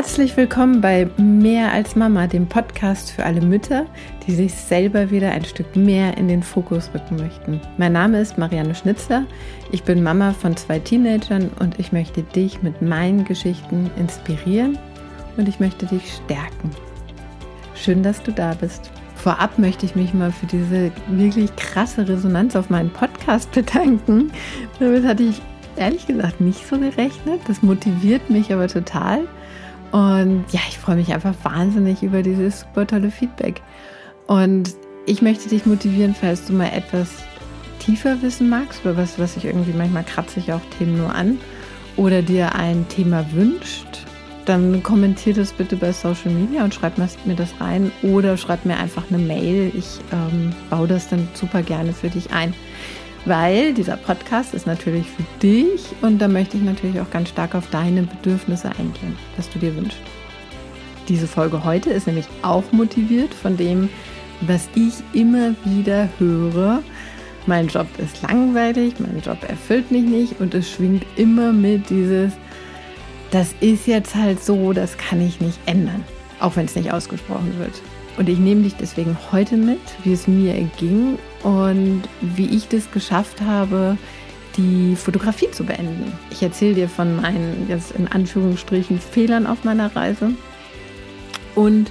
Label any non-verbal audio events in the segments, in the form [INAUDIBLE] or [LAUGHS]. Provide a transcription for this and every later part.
Herzlich willkommen bei Mehr als Mama, dem Podcast für alle Mütter, die sich selber wieder ein Stück mehr in den Fokus rücken möchten. Mein Name ist Marianne Schnitzler, ich bin Mama von zwei Teenagern und ich möchte dich mit meinen Geschichten inspirieren und ich möchte dich stärken. Schön, dass du da bist. Vorab möchte ich mich mal für diese wirklich krasse Resonanz auf meinen Podcast bedanken. Damit hatte ich ehrlich gesagt nicht so gerechnet. Das motiviert mich aber total. Und ja, ich freue mich einfach wahnsinnig über dieses super tolle Feedback. Und ich möchte dich motivieren, falls du mal etwas tiefer wissen magst oder was, was ich irgendwie manchmal kratze ich auch Themen nur an oder dir ein Thema wünscht, dann kommentier das bitte bei Social Media und schreib mir das rein oder schreib mir einfach eine Mail. Ich ähm, baue das dann super gerne für dich ein weil dieser Podcast ist natürlich für dich und da möchte ich natürlich auch ganz stark auf deine Bedürfnisse eingehen, was du dir wünschst. Diese Folge heute ist nämlich auch motiviert von dem, was ich immer wieder höre. Mein Job ist langweilig, mein Job erfüllt mich nicht und es schwingt immer mit dieses, das ist jetzt halt so, das kann ich nicht ändern, auch wenn es nicht ausgesprochen wird. Und ich nehme dich deswegen heute mit, wie es mir ging und wie ich das geschafft habe, die Fotografie zu beenden. Ich erzähle dir von meinen, jetzt in Anführungsstrichen, Fehlern auf meiner Reise und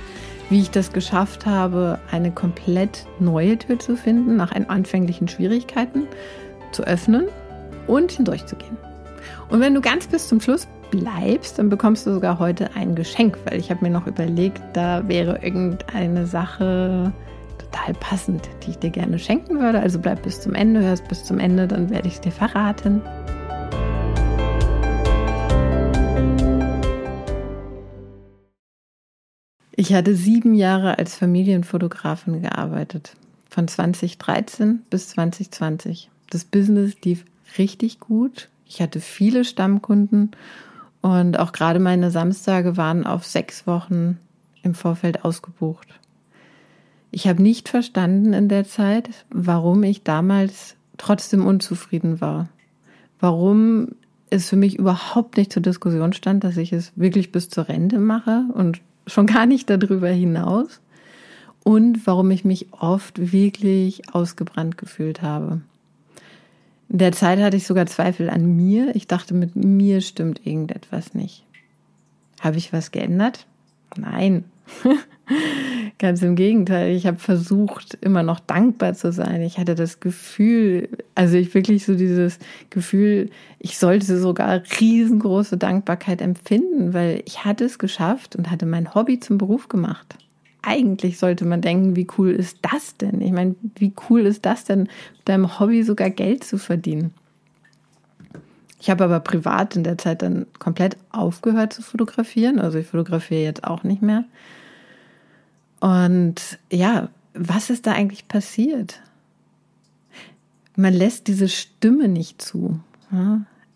wie ich das geschafft habe, eine komplett neue Tür zu finden, nach anfänglichen Schwierigkeiten zu öffnen und hindurchzugehen. Und wenn du ganz bis zum Schluss bleibst, dann bekommst du sogar heute ein Geschenk, weil ich habe mir noch überlegt, da wäre irgendeine Sache total passend, die ich dir gerne schenken würde. Also bleib bis zum Ende, hörst bis zum Ende, dann werde ich es dir verraten. Ich hatte sieben Jahre als Familienfotografin gearbeitet, von 2013 bis 2020. Das Business lief richtig gut. Ich hatte viele Stammkunden und auch gerade meine Samstage waren auf sechs Wochen im Vorfeld ausgebucht. Ich habe nicht verstanden in der Zeit, warum ich damals trotzdem unzufrieden war. Warum es für mich überhaupt nicht zur Diskussion stand, dass ich es wirklich bis zur Rente mache und schon gar nicht darüber hinaus. Und warum ich mich oft wirklich ausgebrannt gefühlt habe. In der Zeit hatte ich sogar Zweifel an mir. Ich dachte, mit mir stimmt irgendetwas nicht. Habe ich was geändert? Nein. [LAUGHS] Ganz im Gegenteil. Ich habe versucht, immer noch dankbar zu sein. Ich hatte das Gefühl, also ich wirklich so dieses Gefühl, ich sollte sogar riesengroße Dankbarkeit empfinden, weil ich hatte es geschafft und hatte mein Hobby zum Beruf gemacht eigentlich sollte man denken, wie cool ist das denn? Ich meine, wie cool ist das denn, mit deinem Hobby sogar Geld zu verdienen? Ich habe aber privat in der Zeit dann komplett aufgehört zu fotografieren. Also ich fotografiere jetzt auch nicht mehr. Und ja, was ist da eigentlich passiert? Man lässt diese Stimme nicht zu.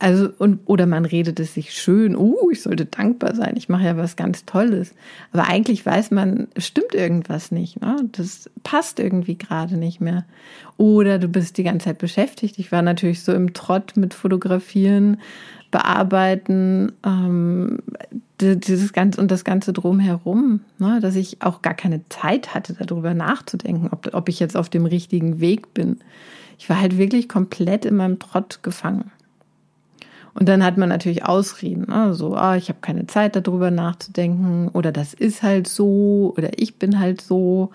Also, und, oder man redet es sich schön, uh, ich sollte dankbar sein, ich mache ja was ganz Tolles. Aber eigentlich weiß man, es stimmt irgendwas nicht. Ne? Das passt irgendwie gerade nicht mehr. Oder du bist die ganze Zeit beschäftigt. Ich war natürlich so im Trott mit Fotografieren, Bearbeiten, ähm, dieses ganze und das ganze drumherum, ne? dass ich auch gar keine Zeit hatte, darüber nachzudenken, ob, ob ich jetzt auf dem richtigen Weg bin. Ich war halt wirklich komplett in meinem Trott gefangen. Und dann hat man natürlich Ausreden, ne? so, ah, ich habe keine Zeit darüber nachzudenken oder das ist halt so oder ich bin halt so.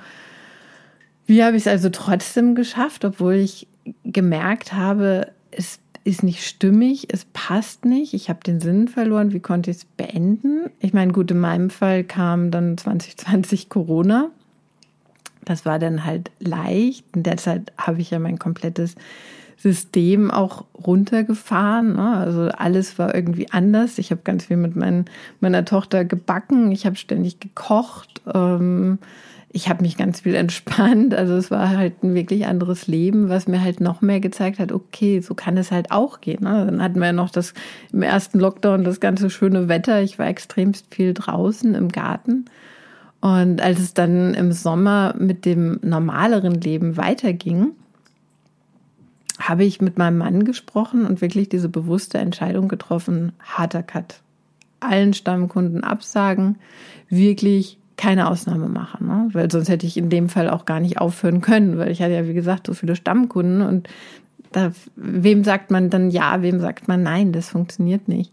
Wie habe ich es also trotzdem geschafft, obwohl ich gemerkt habe, es ist nicht stimmig, es passt nicht, ich habe den Sinn verloren, wie konnte ich es beenden? Ich meine, gut, in meinem Fall kam dann 2020 Corona. Das war dann halt leicht. In der Zeit habe ich ja mein komplettes System auch runtergefahren. Ne? Also alles war irgendwie anders. Ich habe ganz viel mit mein, meiner Tochter gebacken. Ich habe ständig gekocht. Ähm, ich habe mich ganz viel [LAUGHS] entspannt. Also es war halt ein wirklich anderes Leben, was mir halt noch mehr gezeigt hat, okay, so kann es halt auch gehen. Ne? Dann hatten wir ja noch das im ersten Lockdown das ganze schöne Wetter. Ich war extremst viel draußen im Garten. Und als es dann im Sommer mit dem normaleren Leben weiterging, habe ich mit meinem Mann gesprochen und wirklich diese bewusste Entscheidung getroffen, harter Cut. allen Stammkunden absagen, wirklich keine Ausnahme machen, ne? weil sonst hätte ich in dem Fall auch gar nicht aufhören können, weil ich hatte ja, wie gesagt, so viele Stammkunden und da, wem sagt man dann ja, wem sagt man nein, das funktioniert nicht.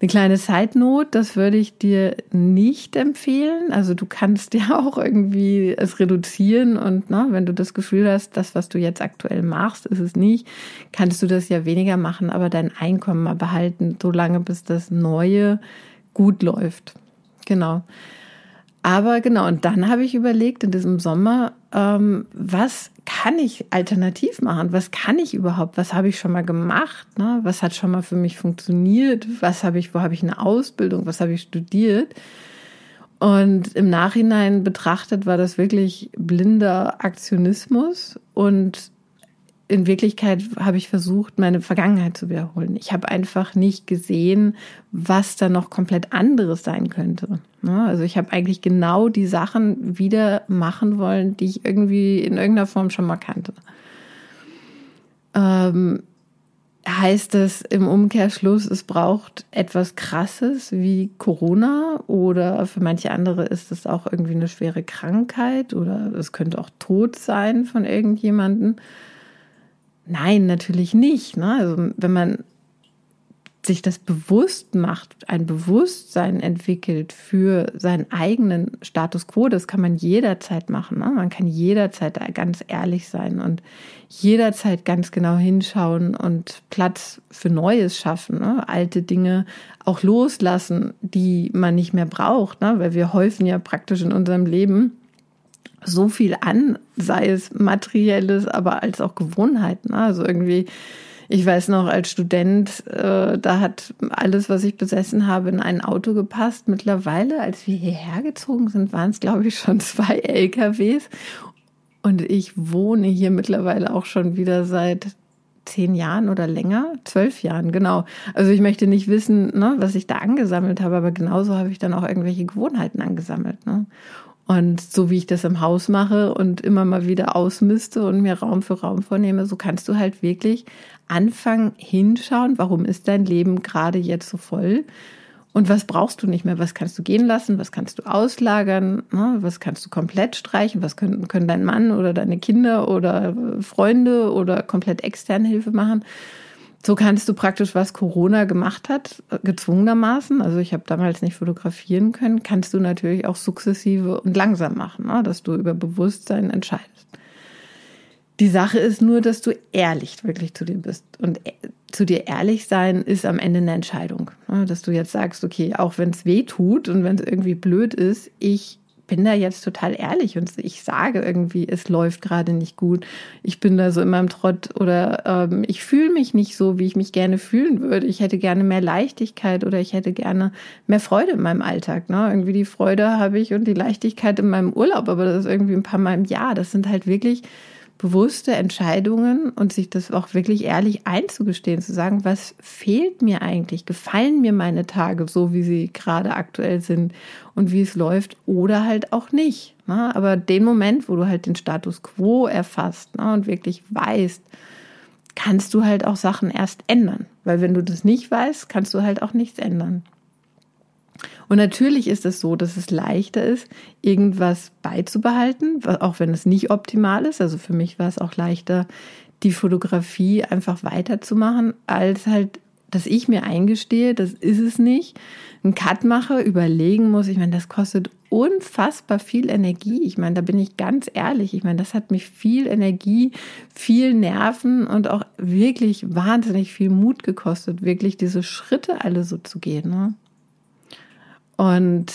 Eine kleine Side-Note, das würde ich dir nicht empfehlen. Also du kannst [LAUGHS] ja auch irgendwie es reduzieren und ne, wenn du das Gefühl hast, das, was du jetzt aktuell machst, ist es nicht, kannst du das ja weniger machen, aber dein Einkommen mal behalten, solange bis das Neue gut läuft. Genau. Aber genau, und dann habe ich überlegt in diesem Sommer, ähm, was kann ich alternativ machen? Was kann ich überhaupt? Was habe ich schon mal gemacht? Ne? Was hat schon mal für mich funktioniert? Was habe ich, wo habe ich eine Ausbildung? Was habe ich studiert? Und im Nachhinein betrachtet war das wirklich blinder Aktionismus und in Wirklichkeit habe ich versucht, meine Vergangenheit zu wiederholen. Ich habe einfach nicht gesehen, was da noch komplett anderes sein könnte. Ne? Also ich habe eigentlich genau die Sachen wieder machen wollen, die ich irgendwie in irgendeiner Form schon mal kannte. Ähm, heißt es im Umkehrschluss, es braucht etwas Krasses wie Corona oder für manche andere ist es auch irgendwie eine schwere Krankheit oder es könnte auch Tod sein von irgendjemandem Nein, natürlich nicht. Ne? Also wenn man sich das bewusst macht, ein Bewusstsein entwickelt für seinen eigenen Status quo, das kann man jederzeit machen. Ne? Man kann jederzeit ganz ehrlich sein und jederzeit ganz genau hinschauen und Platz für Neues schaffen, ne? alte Dinge auch loslassen, die man nicht mehr braucht, ne? weil wir häufen ja praktisch in unserem Leben so viel an, sei es materielles, aber als auch Gewohnheiten. Also irgendwie, ich weiß noch, als Student, äh, da hat alles, was ich besessen habe, in ein Auto gepasst. Mittlerweile, als wir hierher gezogen sind, waren es, glaube ich, schon [LAUGHS] zwei LKWs. Und ich wohne hier mittlerweile auch schon wieder seit zehn Jahren oder länger, zwölf Jahren, genau. Also ich möchte nicht wissen, ne, was ich da angesammelt habe, aber genauso habe ich dann auch irgendwelche Gewohnheiten angesammelt. Ne? Und so wie ich das im Haus mache und immer mal wieder ausmiste und mir Raum für Raum vornehme, so kannst du halt wirklich anfangen, hinschauen, warum ist dein Leben gerade jetzt so voll? Und was brauchst du nicht mehr, was kannst du gehen lassen, was kannst du auslagern, ne? was kannst du komplett streichen, was können, können dein Mann oder deine Kinder oder Freunde oder komplett externe Hilfe machen. So kannst du praktisch, was Corona gemacht hat, gezwungenermaßen, also ich habe damals nicht fotografieren können, kannst du natürlich auch sukzessive und langsam machen, ne? dass du über Bewusstsein entscheidest. Die Sache ist nur, dass du ehrlich wirklich zu dir bist. Und äh, zu dir ehrlich sein ist am Ende eine Entscheidung. Ne? Dass du jetzt sagst, okay, auch wenn es weh tut und wenn es irgendwie blöd ist, ich bin da jetzt total ehrlich und ich sage irgendwie, es läuft gerade nicht gut. Ich bin da so in meinem Trott oder ähm, ich fühle mich nicht so, wie ich mich gerne fühlen würde. Ich hätte gerne mehr Leichtigkeit oder ich hätte gerne mehr Freude in meinem Alltag. Ne? Irgendwie die Freude habe ich und die Leichtigkeit in meinem Urlaub, aber das ist irgendwie ein paar Mal im Jahr. Das sind halt wirklich bewusste Entscheidungen und sich das auch wirklich ehrlich einzugestehen, zu sagen, was fehlt mir eigentlich? Gefallen mir meine Tage so, wie sie gerade aktuell sind und wie es läuft oder halt auch nicht. Ne? Aber den Moment, wo du halt den Status quo erfasst ne, und wirklich weißt, kannst du halt auch Sachen erst ändern. Weil wenn du das nicht weißt, kannst du halt auch nichts ändern. Und natürlich ist es so, dass es leichter ist, irgendwas beizubehalten, auch wenn es nicht optimal ist. Also für mich war es auch leichter, die Fotografie einfach weiterzumachen, als halt, dass ich mir eingestehe, das ist es nicht, einen Cut mache, überlegen muss. Ich meine, das kostet unfassbar viel Energie. Ich meine, da bin ich ganz ehrlich. Ich meine, das hat mich viel Energie, viel Nerven und auch wirklich wahnsinnig viel Mut gekostet, wirklich diese Schritte alle so zu gehen. Ne? Und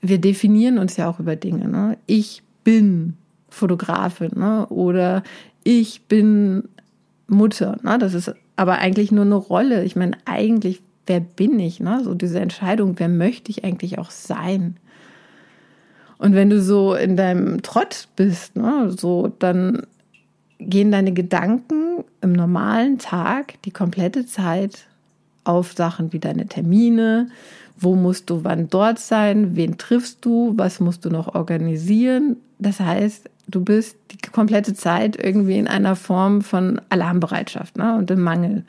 wir definieren uns ja auch über Dinge. Ne? Ich bin Fotografin ne? oder ich bin Mutter. Ne? Das ist aber eigentlich nur eine Rolle. Ich meine, eigentlich, wer bin ich? Ne? So diese Entscheidung, wer möchte ich eigentlich auch sein? Und wenn du so in deinem Trott bist, ne, so, dann gehen deine Gedanken im normalen Tag die komplette Zeit auf Sachen wie deine Termine, wo musst du wann dort sein, wen triffst du, was musst du noch organisieren. Das heißt, du bist die komplette Zeit irgendwie in einer Form von Alarmbereitschaft ne, und im Mangel.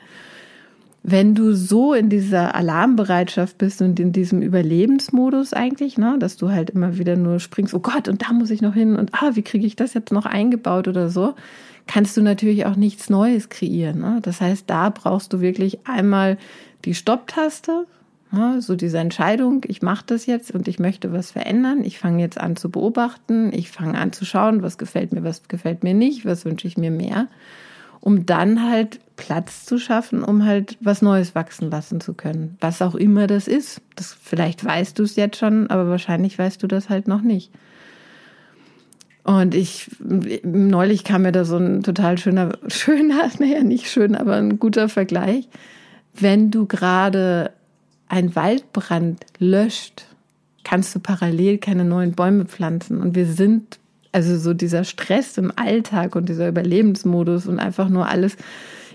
wenn du so in dieser Alarmbereitschaft bist und in diesem Überlebensmodus eigentlich, ne, dass du halt immer wieder nur springst, oh Gott, und da muss ich noch hin und ah, wie kriege ich das jetzt noch eingebaut oder so, kannst du natürlich auch nichts Neues kreieren. Ne? Das heißt, da brauchst du wirklich einmal die Stopptaste, ne? so diese Entscheidung, ich mache das jetzt und ich möchte was verändern. Ich fange jetzt an zu beobachten, ich fange an zu schauen, was gefällt mir, was gefällt mir nicht, was wünsche ich mir mehr um dann halt Platz zu schaffen, um halt was Neues wachsen lassen zu können. Was auch immer das ist. Das, vielleicht weißt du es jetzt schon, aber wahrscheinlich weißt du das halt noch nicht. Und ich, neulich kam mir da so ein total schöner, [LAUGHS] schöner, naja, nicht schön, aber ein guter Vergleich. Wenn du gerade einen Waldbrand löscht, kannst du parallel keine neuen Bäume pflanzen. Und wir sind also so dieser Stress im Alltag und dieser Überlebensmodus und einfach nur alles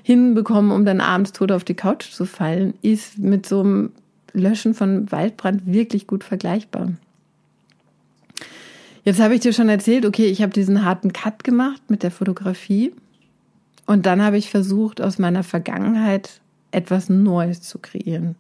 hinbekommen, um dann abends tot auf die Couch zu fallen, ist mit so einem Löschen von Waldbrand wirklich gut vergleichbar. Jetzt habe ich dir schon erzählt, okay, ich habe diesen harten Cut gemacht mit der Fotografie und dann habe ich versucht, aus meiner Vergangenheit etwas Neues zu kreieren.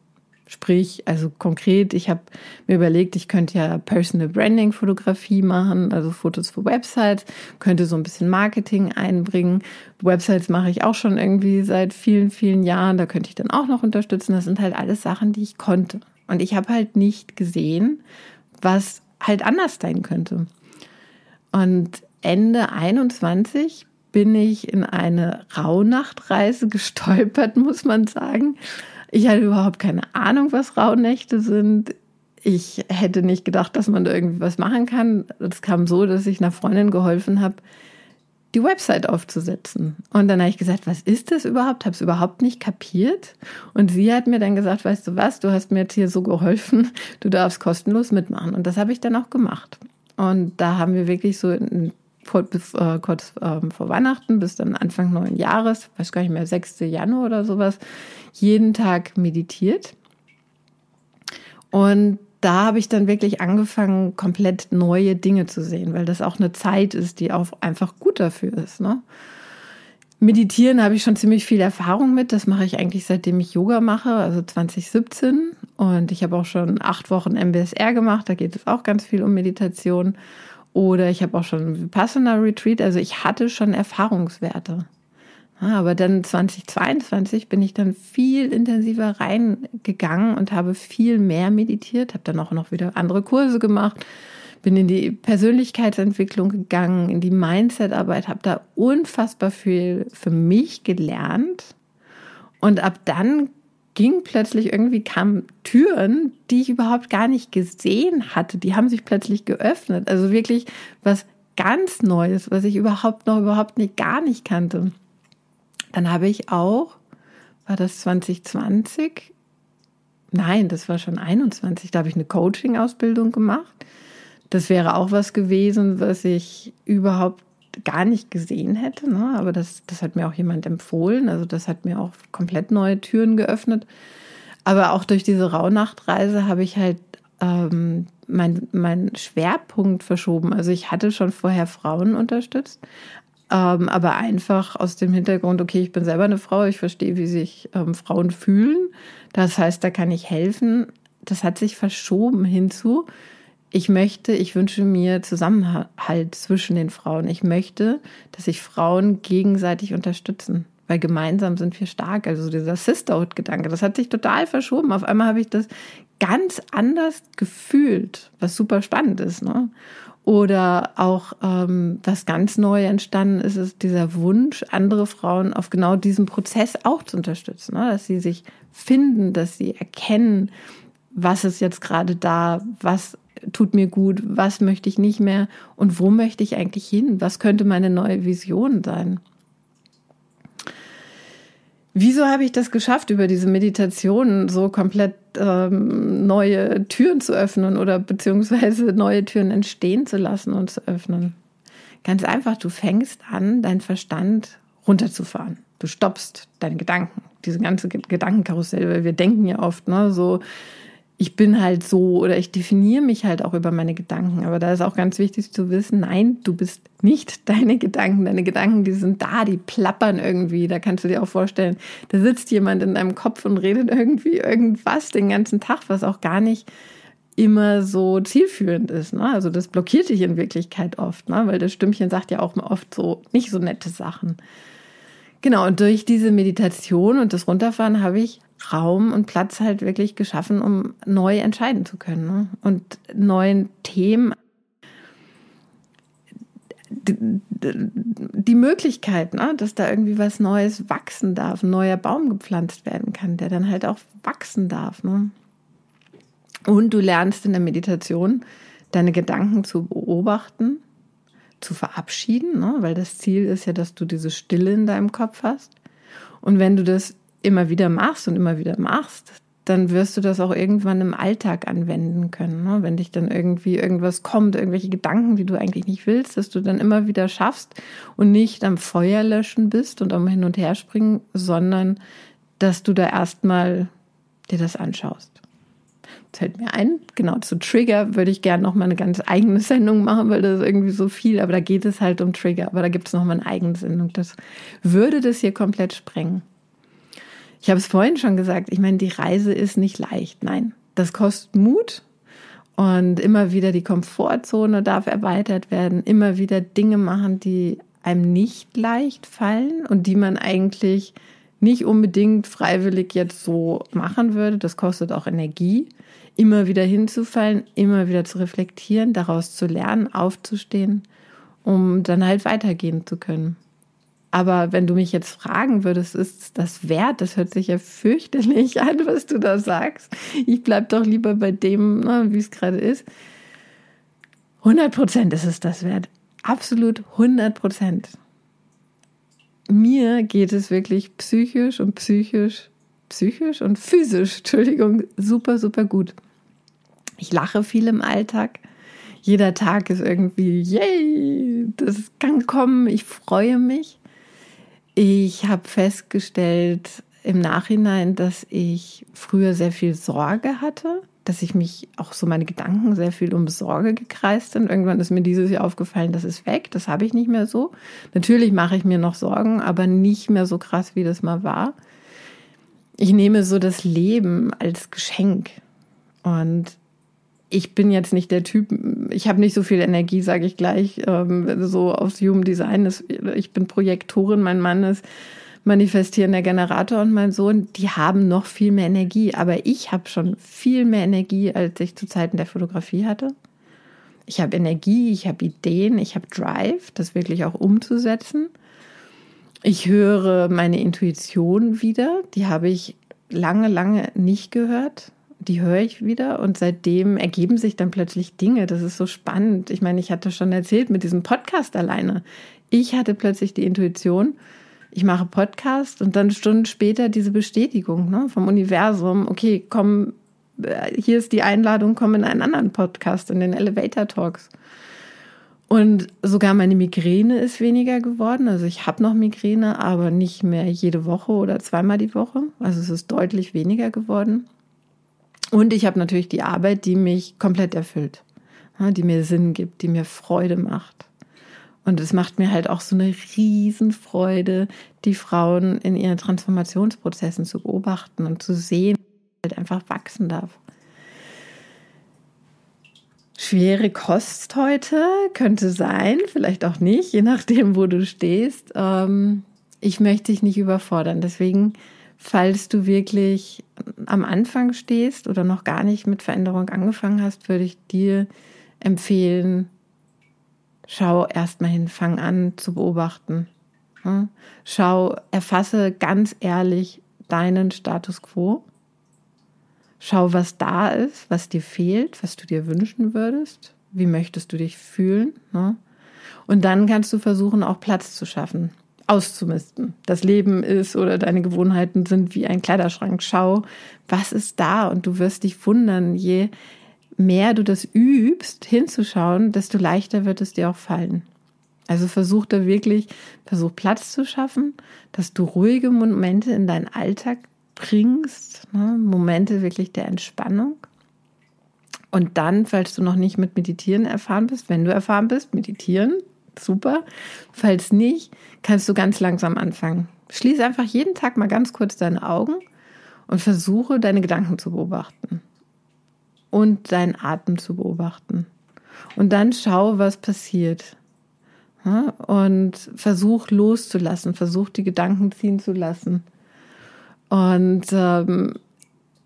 Sprich, also konkret, ich habe mir überlegt, ich könnte ja Personal Branding Fotografie machen, also Fotos für Websites, könnte so ein bisschen Marketing einbringen. Websites mache ich auch schon irgendwie seit vielen, vielen Jahren, da könnte ich dann auch noch unterstützen. Das sind halt alles Sachen, die ich konnte. Und ich habe halt nicht gesehen, was halt anders sein könnte. Und Ende 21 bin ich in eine Rauhnachtreise [LAUGHS] gestolpert, muss man sagen ich hatte überhaupt keine Ahnung, was Rauhnächte sind. Ich hätte nicht gedacht, dass man da irgendwie was machen kann. Es kam so, dass ich einer Freundin geholfen habe, die Website aufzusetzen. Und dann habe ich gesagt, was ist das überhaupt? Habe es überhaupt nicht kapiert. Und sie hat mir dann gesagt, weißt du was, du hast mir jetzt hier so geholfen, du darfst kostenlos mitmachen. Und das habe ich dann auch gemacht. Und da haben wir wirklich so in bis, äh, kurz ähm, vor Weihnachten bis dann Anfang neuen Jahres, weiß gar nicht mehr, 6. Januar oder sowas, jeden Tag meditiert. Und da habe ich dann wirklich angefangen, komplett neue Dinge zu sehen, weil das auch eine Zeit ist, die auch einfach gut dafür ist. Ne? Meditieren habe ich schon ziemlich viel Erfahrung mit. Das mache ich eigentlich seitdem ich Yoga mache, also 2017. Und ich habe auch schon acht Wochen MBSR gemacht. Da geht es auch ganz viel um Meditation. Oder ich habe auch schon Vipassana Retreat, also ich hatte schon Erfahrungswerte. Aber dann 2022 bin ich dann viel intensiver reingegangen und habe viel mehr meditiert, habe dann auch noch wieder andere Kurse gemacht, bin in die Persönlichkeitsentwicklung gegangen, in die Mindset-Arbeit, habe da unfassbar viel für mich gelernt. Und ab dann ging plötzlich irgendwie, kamen Türen, die ich überhaupt gar nicht gesehen hatte. Die haben sich plötzlich geöffnet. Also wirklich was ganz Neues, was ich überhaupt noch überhaupt nicht, gar nicht kannte. Dann habe ich auch, war das 2020? Nein, das war schon 21. Da habe ich eine Coaching-Ausbildung gemacht. Das wäre auch was gewesen, was ich überhaupt gar nicht gesehen hätte. Ne? Aber das, das hat mir auch jemand empfohlen. Also das hat mir auch komplett neue Türen geöffnet. Aber auch durch diese Rauhnachtreise habe ich halt ähm, meinen mein Schwerpunkt verschoben. Also ich hatte schon vorher Frauen unterstützt, ähm, aber einfach aus dem Hintergrund, okay, ich bin selber eine Frau, ich verstehe, wie sich ähm, Frauen fühlen. Das heißt, da kann ich helfen. Das hat sich verschoben hinzu, ich möchte, ich wünsche mir Zusammenhalt zwischen den Frauen. Ich möchte, dass sich Frauen gegenseitig unterstützen, weil gemeinsam sind wir stark. Also dieser Sisterhood-Gedanke, das hat sich total verschoben. Auf einmal habe ich das ganz anders gefühlt, was super spannend ist. Ne? Oder auch ähm, was ganz neu entstanden ist, ist dieser Wunsch, andere Frauen auf genau diesem Prozess auch zu unterstützen, ne? dass sie sich finden, dass sie erkennen, was ist jetzt gerade da, was tut mir gut, was möchte ich nicht mehr und wo möchte ich eigentlich hin? Was könnte meine neue Vision sein? Wieso habe ich das geschafft, über diese Meditation so komplett ähm, neue Türen zu öffnen oder beziehungsweise neue Türen entstehen zu lassen und zu öffnen? Ganz einfach, du fängst an, deinen Verstand runterzufahren. Du stoppst deine Gedanken, diese ganze Gedankenkarussell, weil wir denken ja oft, ne, so, ich bin halt so oder ich definiere mich halt auch über meine Gedanken. Aber da ist auch ganz wichtig zu wissen, nein, du bist nicht [LAUGHS] deine Gedanken. Deine Gedanken, die sind da, die plappern irgendwie. Da kannst du dir auch vorstellen, da sitzt jemand in deinem Kopf und redet irgendwie irgendwas den ganzen Tag, was auch gar nicht immer so zielführend ist. Ne? Also das blockiert dich in Wirklichkeit oft, ne? weil das Stimmchen sagt ja auch oft so nicht so nette Sachen. Genau, und durch diese Meditation und das Runterfahren habe ich Raum und Platz halt wirklich geschaffen, um neu entscheiden zu können ne? und neuen Themen die, Möglichkeit, ne, dass da irgendwie was Neues wachsen darf, ein neuer Baum gepflanzt werden kann, der dann halt auch wachsen darf. Ne? Und du lernst in der Meditation, deine Gedanken zu beobachten, zu verabschieden, ne? weil das Ziel ist ja, dass du diese Stille in deinem Kopf hast. Und wenn du das immer wieder machst und immer wieder machst, dann wirst du das auch irgendwann im Alltag anwenden können. Ne? Wenn dich dann irgendwie irgendwas kommt, irgendwelche Gedanken, die du eigentlich nicht willst, dass du dann immer wieder schaffst und nicht am Feuer löschen bist und am Hin und Her springen, sondern dass du da erstmal dir das anschaust. Das fällt mir ein, genau zu Trigger würde ich gerne noch mal eine ganz eigene Sendung machen, weil das ist irgendwie so viel, aber da geht es halt um Trigger, aber da gibt es noch mal eine eigene Sendung. Das würde das hier komplett sprengen. Ich habe es vorhin schon gesagt, ich meine, die Reise ist nicht leicht. Nein, das kostet Mut und immer wieder die Komfortzone darf erweitert werden, immer wieder Dinge machen, die einem nicht leicht fallen und die man eigentlich nicht unbedingt freiwillig jetzt so machen würde. Das kostet auch Energie, immer wieder hinzufallen, immer wieder zu reflektieren, daraus zu lernen, aufzustehen, um dann halt weitergehen zu können. Aber wenn du mich jetzt fragen würdest, ist das wert? Das hört sich ja fürchterlich [LAUGHS] an, was du da sagst. Ich bleib doch lieber bei dem, ne, wie es gerade ist. 100 Prozent ist es das wert. Absolut 100 Prozent. Mir geht es wirklich psychisch und psychisch, psychisch und physisch, Entschuldigung, super, super gut. Ich lache viel im Alltag. Jeder Tag ist irgendwie, yay, das kann kommen, ich freue mich. Ich habe festgestellt im Nachhinein, dass ich früher sehr viel Sorge hatte, dass ich mich auch so meine Gedanken sehr viel um Sorge gekreist sind. Irgendwann ist mir dieses Jahr aufgefallen, das ist weg, das habe ich nicht mehr so. Natürlich mache ich mir noch Sorgen, aber nicht mehr so krass, wie das mal war. Ich nehme so das Leben als Geschenk und ich bin jetzt nicht der Typ, ich habe nicht so viel Energie, sage ich gleich, ähm, so aufs Human Design. Ist, ich bin Projektorin, mein Mann ist manifestierender Generator und mein Sohn, die haben noch viel mehr Energie. Aber ich habe schon viel mehr Energie, als ich zu Zeiten der Fotografie hatte. Ich habe Energie, ich habe Ideen, ich habe Drive, das wirklich auch umzusetzen. Ich höre meine Intuition wieder, die habe ich lange, lange nicht gehört die höre ich wieder und seitdem ergeben sich dann plötzlich Dinge. Das ist so spannend. Ich meine, ich hatte schon erzählt mit diesem Podcast alleine. Ich hatte plötzlich die Intuition, ich mache Podcast und dann Stunden später diese Bestätigung ne, vom Universum. Okay, komm, äh, hier ist die Einladung, komm in einen anderen Podcast, in den Elevator Talks. Und sogar meine Migräne ist weniger geworden. Also ich habe noch Migräne, aber nicht mehr jede Woche oder zweimal die Woche. Also es ist deutlich weniger geworden. Und ich habe natürlich die Arbeit, die mich komplett erfüllt, die mir Sinn gibt, die mir Freude macht. Und es macht mir halt auch so eine Riesenfreude, die Frauen in ihren Transformationsprozessen zu beobachten und zu sehen, halt einfach wachsen darf. Schwere Kost heute könnte sein, vielleicht auch nicht, je nachdem, wo du stehst. Ähm, ich möchte dich nicht überfordern. Deswegen Falls du wirklich am Anfang stehst oder noch gar nicht mit Veränderung angefangen hast, würde ich dir empfehlen, schau erstmal hin, fang an zu beobachten. Schau, erfasse ganz ehrlich deinen Status quo. Schau, was da ist, was dir fehlt, was du dir wünschen würdest. Wie möchtest du dich fühlen? Und dann kannst du versuchen, auch Platz zu schaffen auszumisten. Das Leben ist oder deine Gewohnheiten sind wie ein Kleiderschrank. Schau, was ist da? Und du wirst dich wundern, je mehr du das übst, hinzuschauen, desto leichter wird es dir auch fallen. Also versuch da wirklich, versuch Platz zu schaffen, dass du ruhige Momente in deinen Alltag bringst, ne? Momente wirklich der Entspannung. Und dann, falls du noch nicht mit Meditieren erfahren bist, wenn du erfahren bist, meditieren, super. Falls nicht, kannst du ganz langsam anfangen. Schließe einfach jeden Tag mal ganz kurz deine Augen und versuche deine Gedanken zu beobachten und deinen Atem zu beobachten. Und dann schau, was passiert. Und versuch loszulassen, versuch die Gedanken ziehen zu lassen. Und ähm,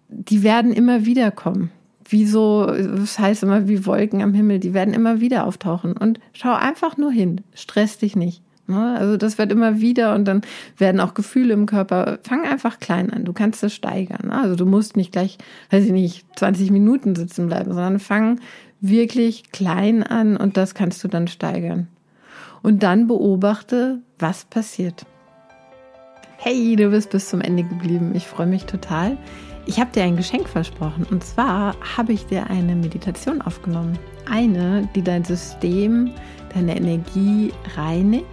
die werden immer wieder kommen wie so, das heißt immer wie Wolken am Himmel, die werden immer wieder auftauchen. Und schau einfach nur hin, stress dich nicht. Ne? Also das wird immer wieder und dann werden auch Gefühle im Körper. Fang einfach klein an. Du kannst es steigern. Ne? Also du musst nicht gleich, weiß ich nicht, 20 Minuten sitzen bleiben, sondern fang wirklich klein an und das kannst du dann steigern. Und dann beobachte, was passiert. Hey, du bist bis zum Ende geblieben. Ich freue mich total. Ich habe dir ein Geschenk versprochen und zwar habe ich dir eine Meditation aufgenommen. Eine, die dein System, deine Energie reinigt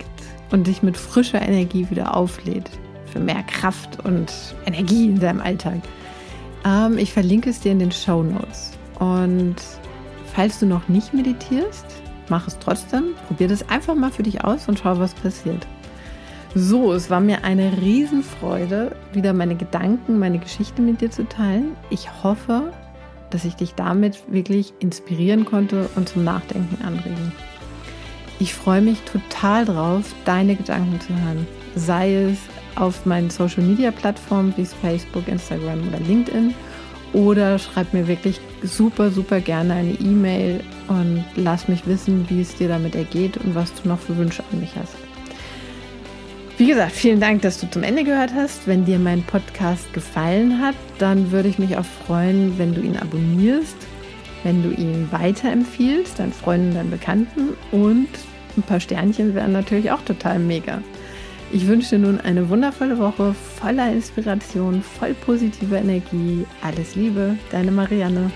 und dich mit frischer Energie wieder auflädt. Für mehr Kraft und Energie in deinem Alltag. Ähm, ich verlinke es dir in den Show Notes. Und falls du noch nicht meditierst, mach es trotzdem. Probier das einfach mal für dich aus und schau, was passiert. So, es war mir eine Riesenfreude, wieder meine Gedanken, meine Geschichte mit dir zu teilen. Ich hoffe, dass ich dich damit wirklich inspirieren konnte und zum Nachdenken anregen. Ich freue mich total drauf, deine Gedanken zu hören. Sei es auf meinen Social Media Plattformen wie Facebook, Instagram oder LinkedIn oder schreib mir wirklich super, super gerne eine E-Mail und lass mich wissen, wie es dir damit ergeht und was du noch für Wünsche an mich hast. Wie gesagt, vielen Dank, dass du zum Ende gehört hast. Wenn dir mein Podcast gefallen hat, dann würde ich mich auch freuen, wenn du ihn abonnierst, wenn du ihn weiterempfiehlst, deinen Freunden, deinen Bekannten und ein paar Sternchen wären natürlich auch total mega. Ich wünsche dir nun eine wundervolle Woche voller Inspiration, voll positiver Energie. Alles Liebe, deine Marianne.